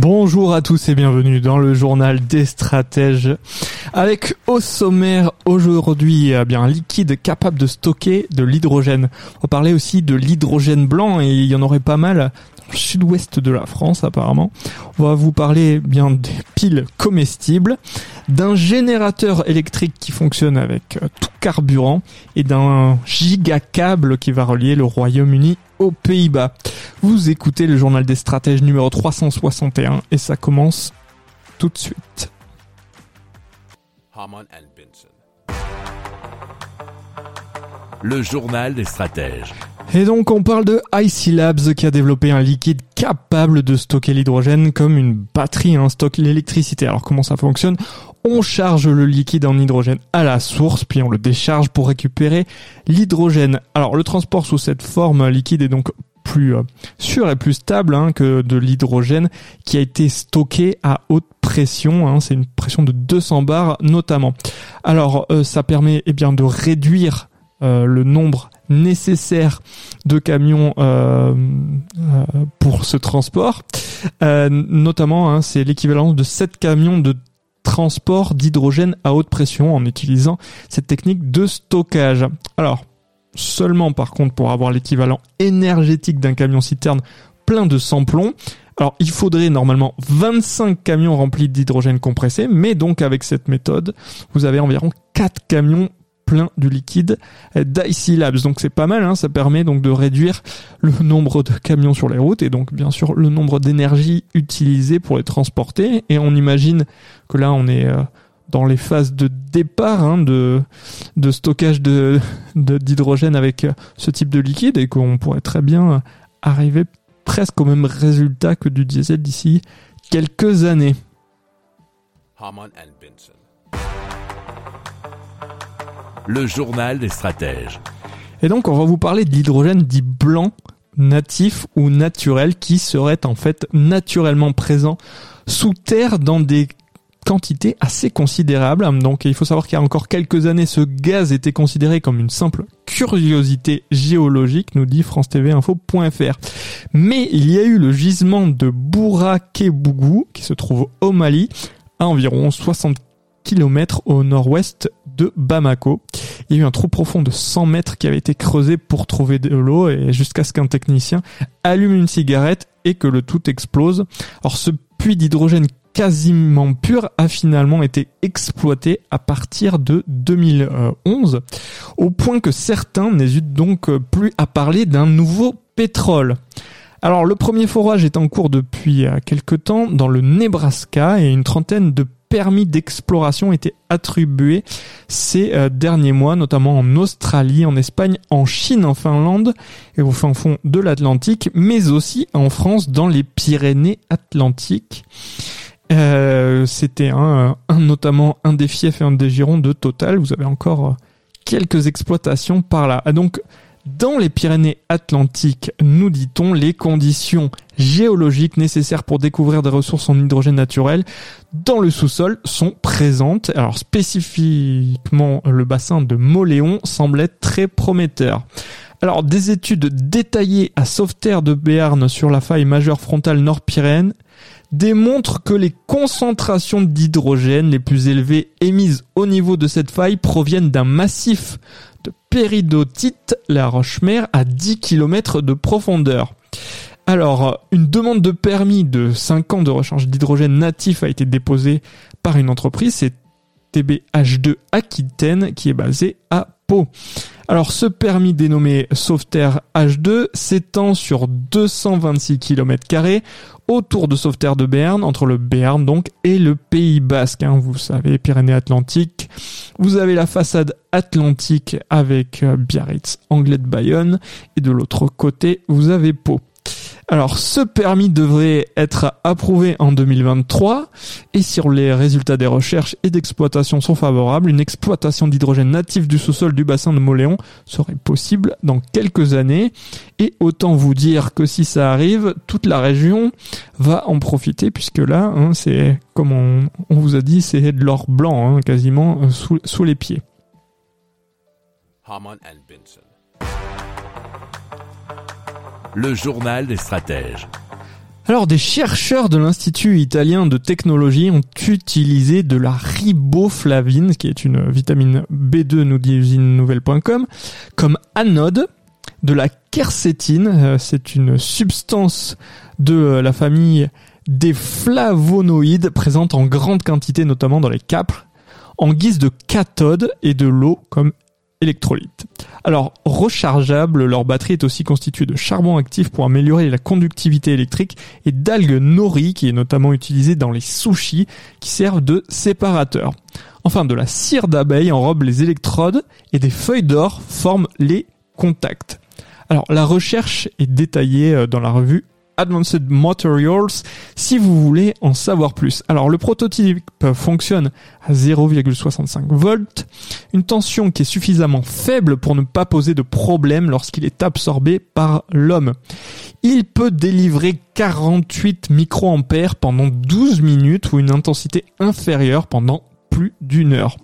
Bonjour à tous et bienvenue dans le journal des stratèges. Avec au sommaire aujourd'hui eh bien un liquide capable de stocker de l'hydrogène. On parler aussi de l'hydrogène blanc et il y en aurait pas mal dans le sud-ouest de la France apparemment. On va vous parler eh bien des piles comestibles, d'un générateur électrique qui fonctionne avec euh, tout carburant et d'un gigacable qui va relier le Royaume-Uni aux Pays-Bas. Vous écoutez le journal des stratèges numéro 361 et ça commence tout de suite. Le journal des stratèges. Et donc on parle de IC Labs qui a développé un liquide capable de stocker l'hydrogène comme une batterie hein, stocke l'électricité. Alors comment ça fonctionne? On charge le liquide en hydrogène à la source puis on le décharge pour récupérer l'hydrogène. Alors le transport sous cette forme liquide est donc plus euh, sûr et plus stable hein, que de l'hydrogène qui a été stocké à haute pression. Hein, c'est une pression de 200 bars notamment. Alors euh, ça permet eh bien de réduire euh, le nombre nécessaire de camions pour ce transport. Notamment, hein, c'est l'équivalent de 7 camions de transport d'hydrogène à haute pression en utilisant cette technique de stockage. Alors, seulement par contre pour avoir l'équivalent énergétique d'un camion citerne plein de sans-plomb. Alors il faudrait normalement 25 camions remplis d'hydrogène compressé, mais donc avec cette méthode, vous avez environ 4 camions plein du liquide d'IC Labs. Donc c'est pas mal, hein, ça permet donc de réduire le nombre de camions sur les routes et donc bien sûr le nombre d'énergie utilisée pour les transporter. Et on imagine que là on est euh, dans les phases de départ hein, de, de stockage de d'hydrogène avec ce type de liquide et qu'on pourrait très bien arriver presque au même résultat que du diesel d'ici quelques années. Le journal des stratèges. Et donc, on va vous parler de l'hydrogène dit blanc, natif ou naturel, qui serait en fait naturellement présent sous terre dans des quantités assez considérables. Donc, il faut savoir qu'il y a encore quelques années, ce gaz était considéré comme une simple curiosité géologique, nous dit France TV Info.fr. Mais il y a eu le gisement de Bourakébougou, qui se trouve au Mali, à environ 60 km au nord-ouest de Bamako. Il y a eu un trou profond de 100 mètres qui avait été creusé pour trouver de l'eau et jusqu'à ce qu'un technicien allume une cigarette et que le tout explose. Alors ce puits d'hydrogène quasiment pur a finalement été exploité à partir de 2011 au point que certains n'hésitent donc plus à parler d'un nouveau pétrole. Alors le premier forage est en cours depuis quelque temps dans le Nebraska et une trentaine de permis d'exploration étaient attribués ces euh, derniers mois, notamment en Australie, en Espagne, en Chine, en Finlande et au fin fond de l'Atlantique, mais aussi en France dans les Pyrénées Atlantiques. Euh, C'était un, un, notamment un des fiefs et un des girons de Total. Vous avez encore euh, quelques exploitations par là. Ah, donc dans les Pyrénées-Atlantiques, nous dit-on, les conditions géologiques nécessaires pour découvrir des ressources en hydrogène naturel dans le sous-sol sont présentes. Alors spécifiquement, le bassin de Moléon semble être très prometteur. Alors des études détaillées à Sauveterre de Béarn sur la faille majeure frontale Nord-Pyrénées démontrent que les concentrations d'hydrogène les plus élevées émises au niveau de cette faille proviennent d'un massif de péridotite, la roche-mère, à 10 km de profondeur. Alors, une demande de permis de 5 ans de recharge d'hydrogène natif a été déposée par une entreprise, c'est TBH2 Aquitaine, qui est basée à Pau. Alors, ce permis dénommé Sauveterre H2 s'étend sur 226 km autour de Sauveterre de Berne, entre le Béarn donc et le Pays Basque. Hein, vous savez, Pyrénées-Atlantiques. Vous avez la façade atlantique avec euh, Biarritz, Anglais de Bayonne, et de l'autre côté, vous avez Pau. Alors, ce permis devrait être approuvé en 2023 et si les résultats des recherches et d'exploitation sont favorables, une exploitation d'hydrogène natif du sous-sol du bassin de Moléon serait possible dans quelques années. Et autant vous dire que si ça arrive, toute la région va en profiter puisque là, hein, c'est comme on, vous a dit, c'est de l'or blanc hein, quasiment euh, sous, les pieds. Le journal des stratèges. Alors, des chercheurs de l'Institut italien de technologie ont utilisé de la riboflavine, qui est une vitamine B2, nous dit usinenouvelle.com, comme anode de la quercétine. Euh, C'est une substance de euh, la famille des flavonoïdes présente en grande quantité, notamment dans les capres, en guise de cathode et de l'eau comme Alors, rechargeable, leur batterie est aussi constituée de charbon actif pour améliorer la conductivité électrique et d'algues nori, qui est notamment utilisée dans les sushis, qui servent de séparateur. Enfin, de la cire d'abeille enrobe les électrodes et des feuilles d'or forment les contacts. Alors, la recherche est détaillée euh, dans la revue Advanced Materials si vous voulez en savoir plus. Alors le prototype fonctionne à 0,65 volts, une tension qui est suffisamment faible pour ne pas poser de problème lorsqu'il est absorbé par l'homme. Il peut délivrer 48 microampères pendant 12 minutes ou une intensité inférieure pendant plus d'une heure.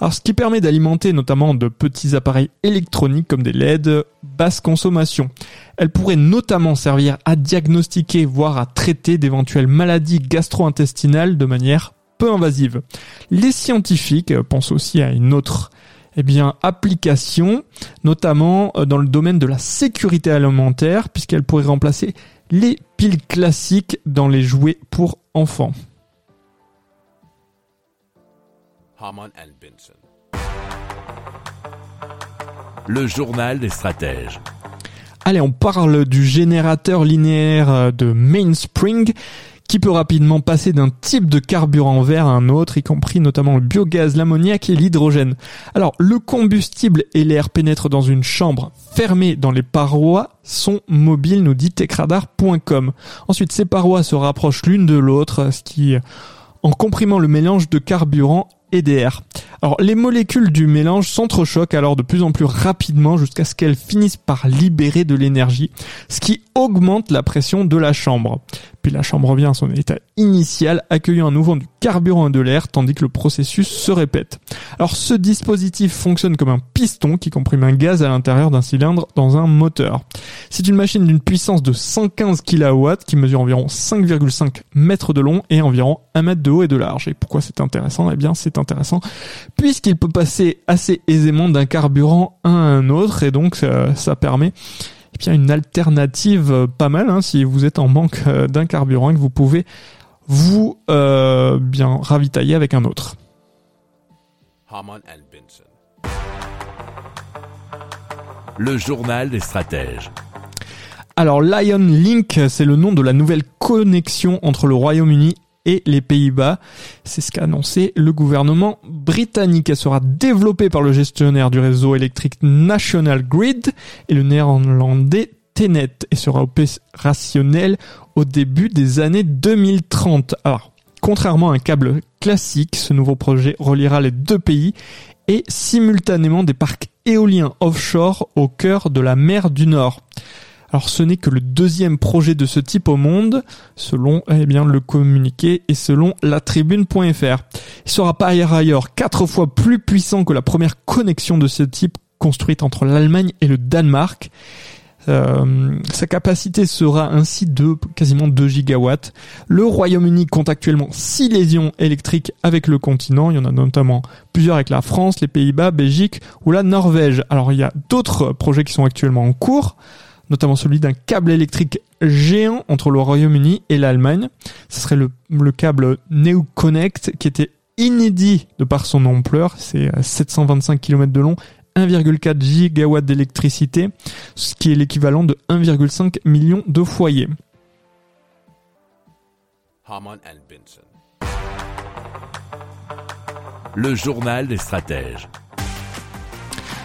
Alors, ce qui permet d'alimenter notamment de petits appareils électroniques comme des LED basse consommation. Elle pourrait notamment servir à diagnostiquer, voire à traiter d'éventuelles maladies gastro-intestinales de manière peu invasive. Les scientifiques pensent aussi à une autre eh bien, application, notamment euh, dans le domaine de la sécurité alimentaire, puisqu'elle pourrait remplacer les piles classiques dans les jouets pour enfants. Harman and Benson. Le journal des stratèges. Allez, on parle du générateur linéaire euh, de Mainspring qui peut rapidement passer d'un type de carburant vers un autre, y compris notamment le biogaz, l'ammoniac et l'hydrogène. Alors, le combustible et l'air pénètrent dans une chambre fermée dans les parois sont mobiles, nous dit techradar.com. Ensuite, ces parois se rapprochent l'une de l'autre, ce qui, en comprimant le mélange de carburant d'air. Alors les molécules du mélange s'entrechoquent alors de plus en plus rapidement jusqu'à ce qu'elles finissent par libérer de l'énergie, ce qui augmente la pression de la chambre. Puis la chambre revient à son état initial, accueillant à nouveau du carburant et de l'air, tandis que le processus se répète. Alors ce dispositif fonctionne comme un piston qui comprime un gaz à l'intérieur d'un cylindre dans un moteur. C'est une machine d'une puissance de 115 kW qui mesure environ 5,5 mètres de long et environ 1 mètre de haut et de large. Et pourquoi c'est intéressant? Eh bien c'est intéressant puisqu'il peut passer assez aisément d'un carburant à un autre et donc ça, ça permet et bien une alternative euh, pas mal hein, si vous êtes en manque euh, d'un carburant et que vous pouvez vous euh, bien ravitailler avec un autre. Le journal des stratèges. Alors Lion Link, c'est le nom de la nouvelle connexion entre le Royaume-Uni et les Pays-Bas. C'est ce qu'a annoncé le gouvernement britannique. Elle sera développée par le gestionnaire du réseau électrique National Grid et le néerlandais Tenet et sera opérationnelle au début des années 2030. Alors, contrairement à un câble classique, ce nouveau projet reliera les deux pays et simultanément des parcs éoliens offshore au cœur de la mer du Nord. Alors ce n'est que le deuxième projet de ce type au monde, selon eh bien le communiqué et selon la tribune.fr. Il sera par ailleurs quatre fois plus puissant que la première connexion de ce type construite entre l'Allemagne et le Danemark. Euh, sa capacité sera ainsi de quasiment 2 gigawatts. Le Royaume-Uni compte actuellement 6 liaisons électriques avec le continent. Il y en a notamment plusieurs avec la France, les Pays-Bas, Belgique ou la Norvège. Alors il y a d'autres projets qui sont actuellement en cours notamment celui d'un câble électrique géant entre le Royaume-Uni et l'Allemagne. Ce serait le, le câble New Connect qui était inédit de par son ampleur, c'est 725 km de long, 1,4 gigawatts d'électricité, ce qui est l'équivalent de 1,5 million de foyers. Le journal des stratèges.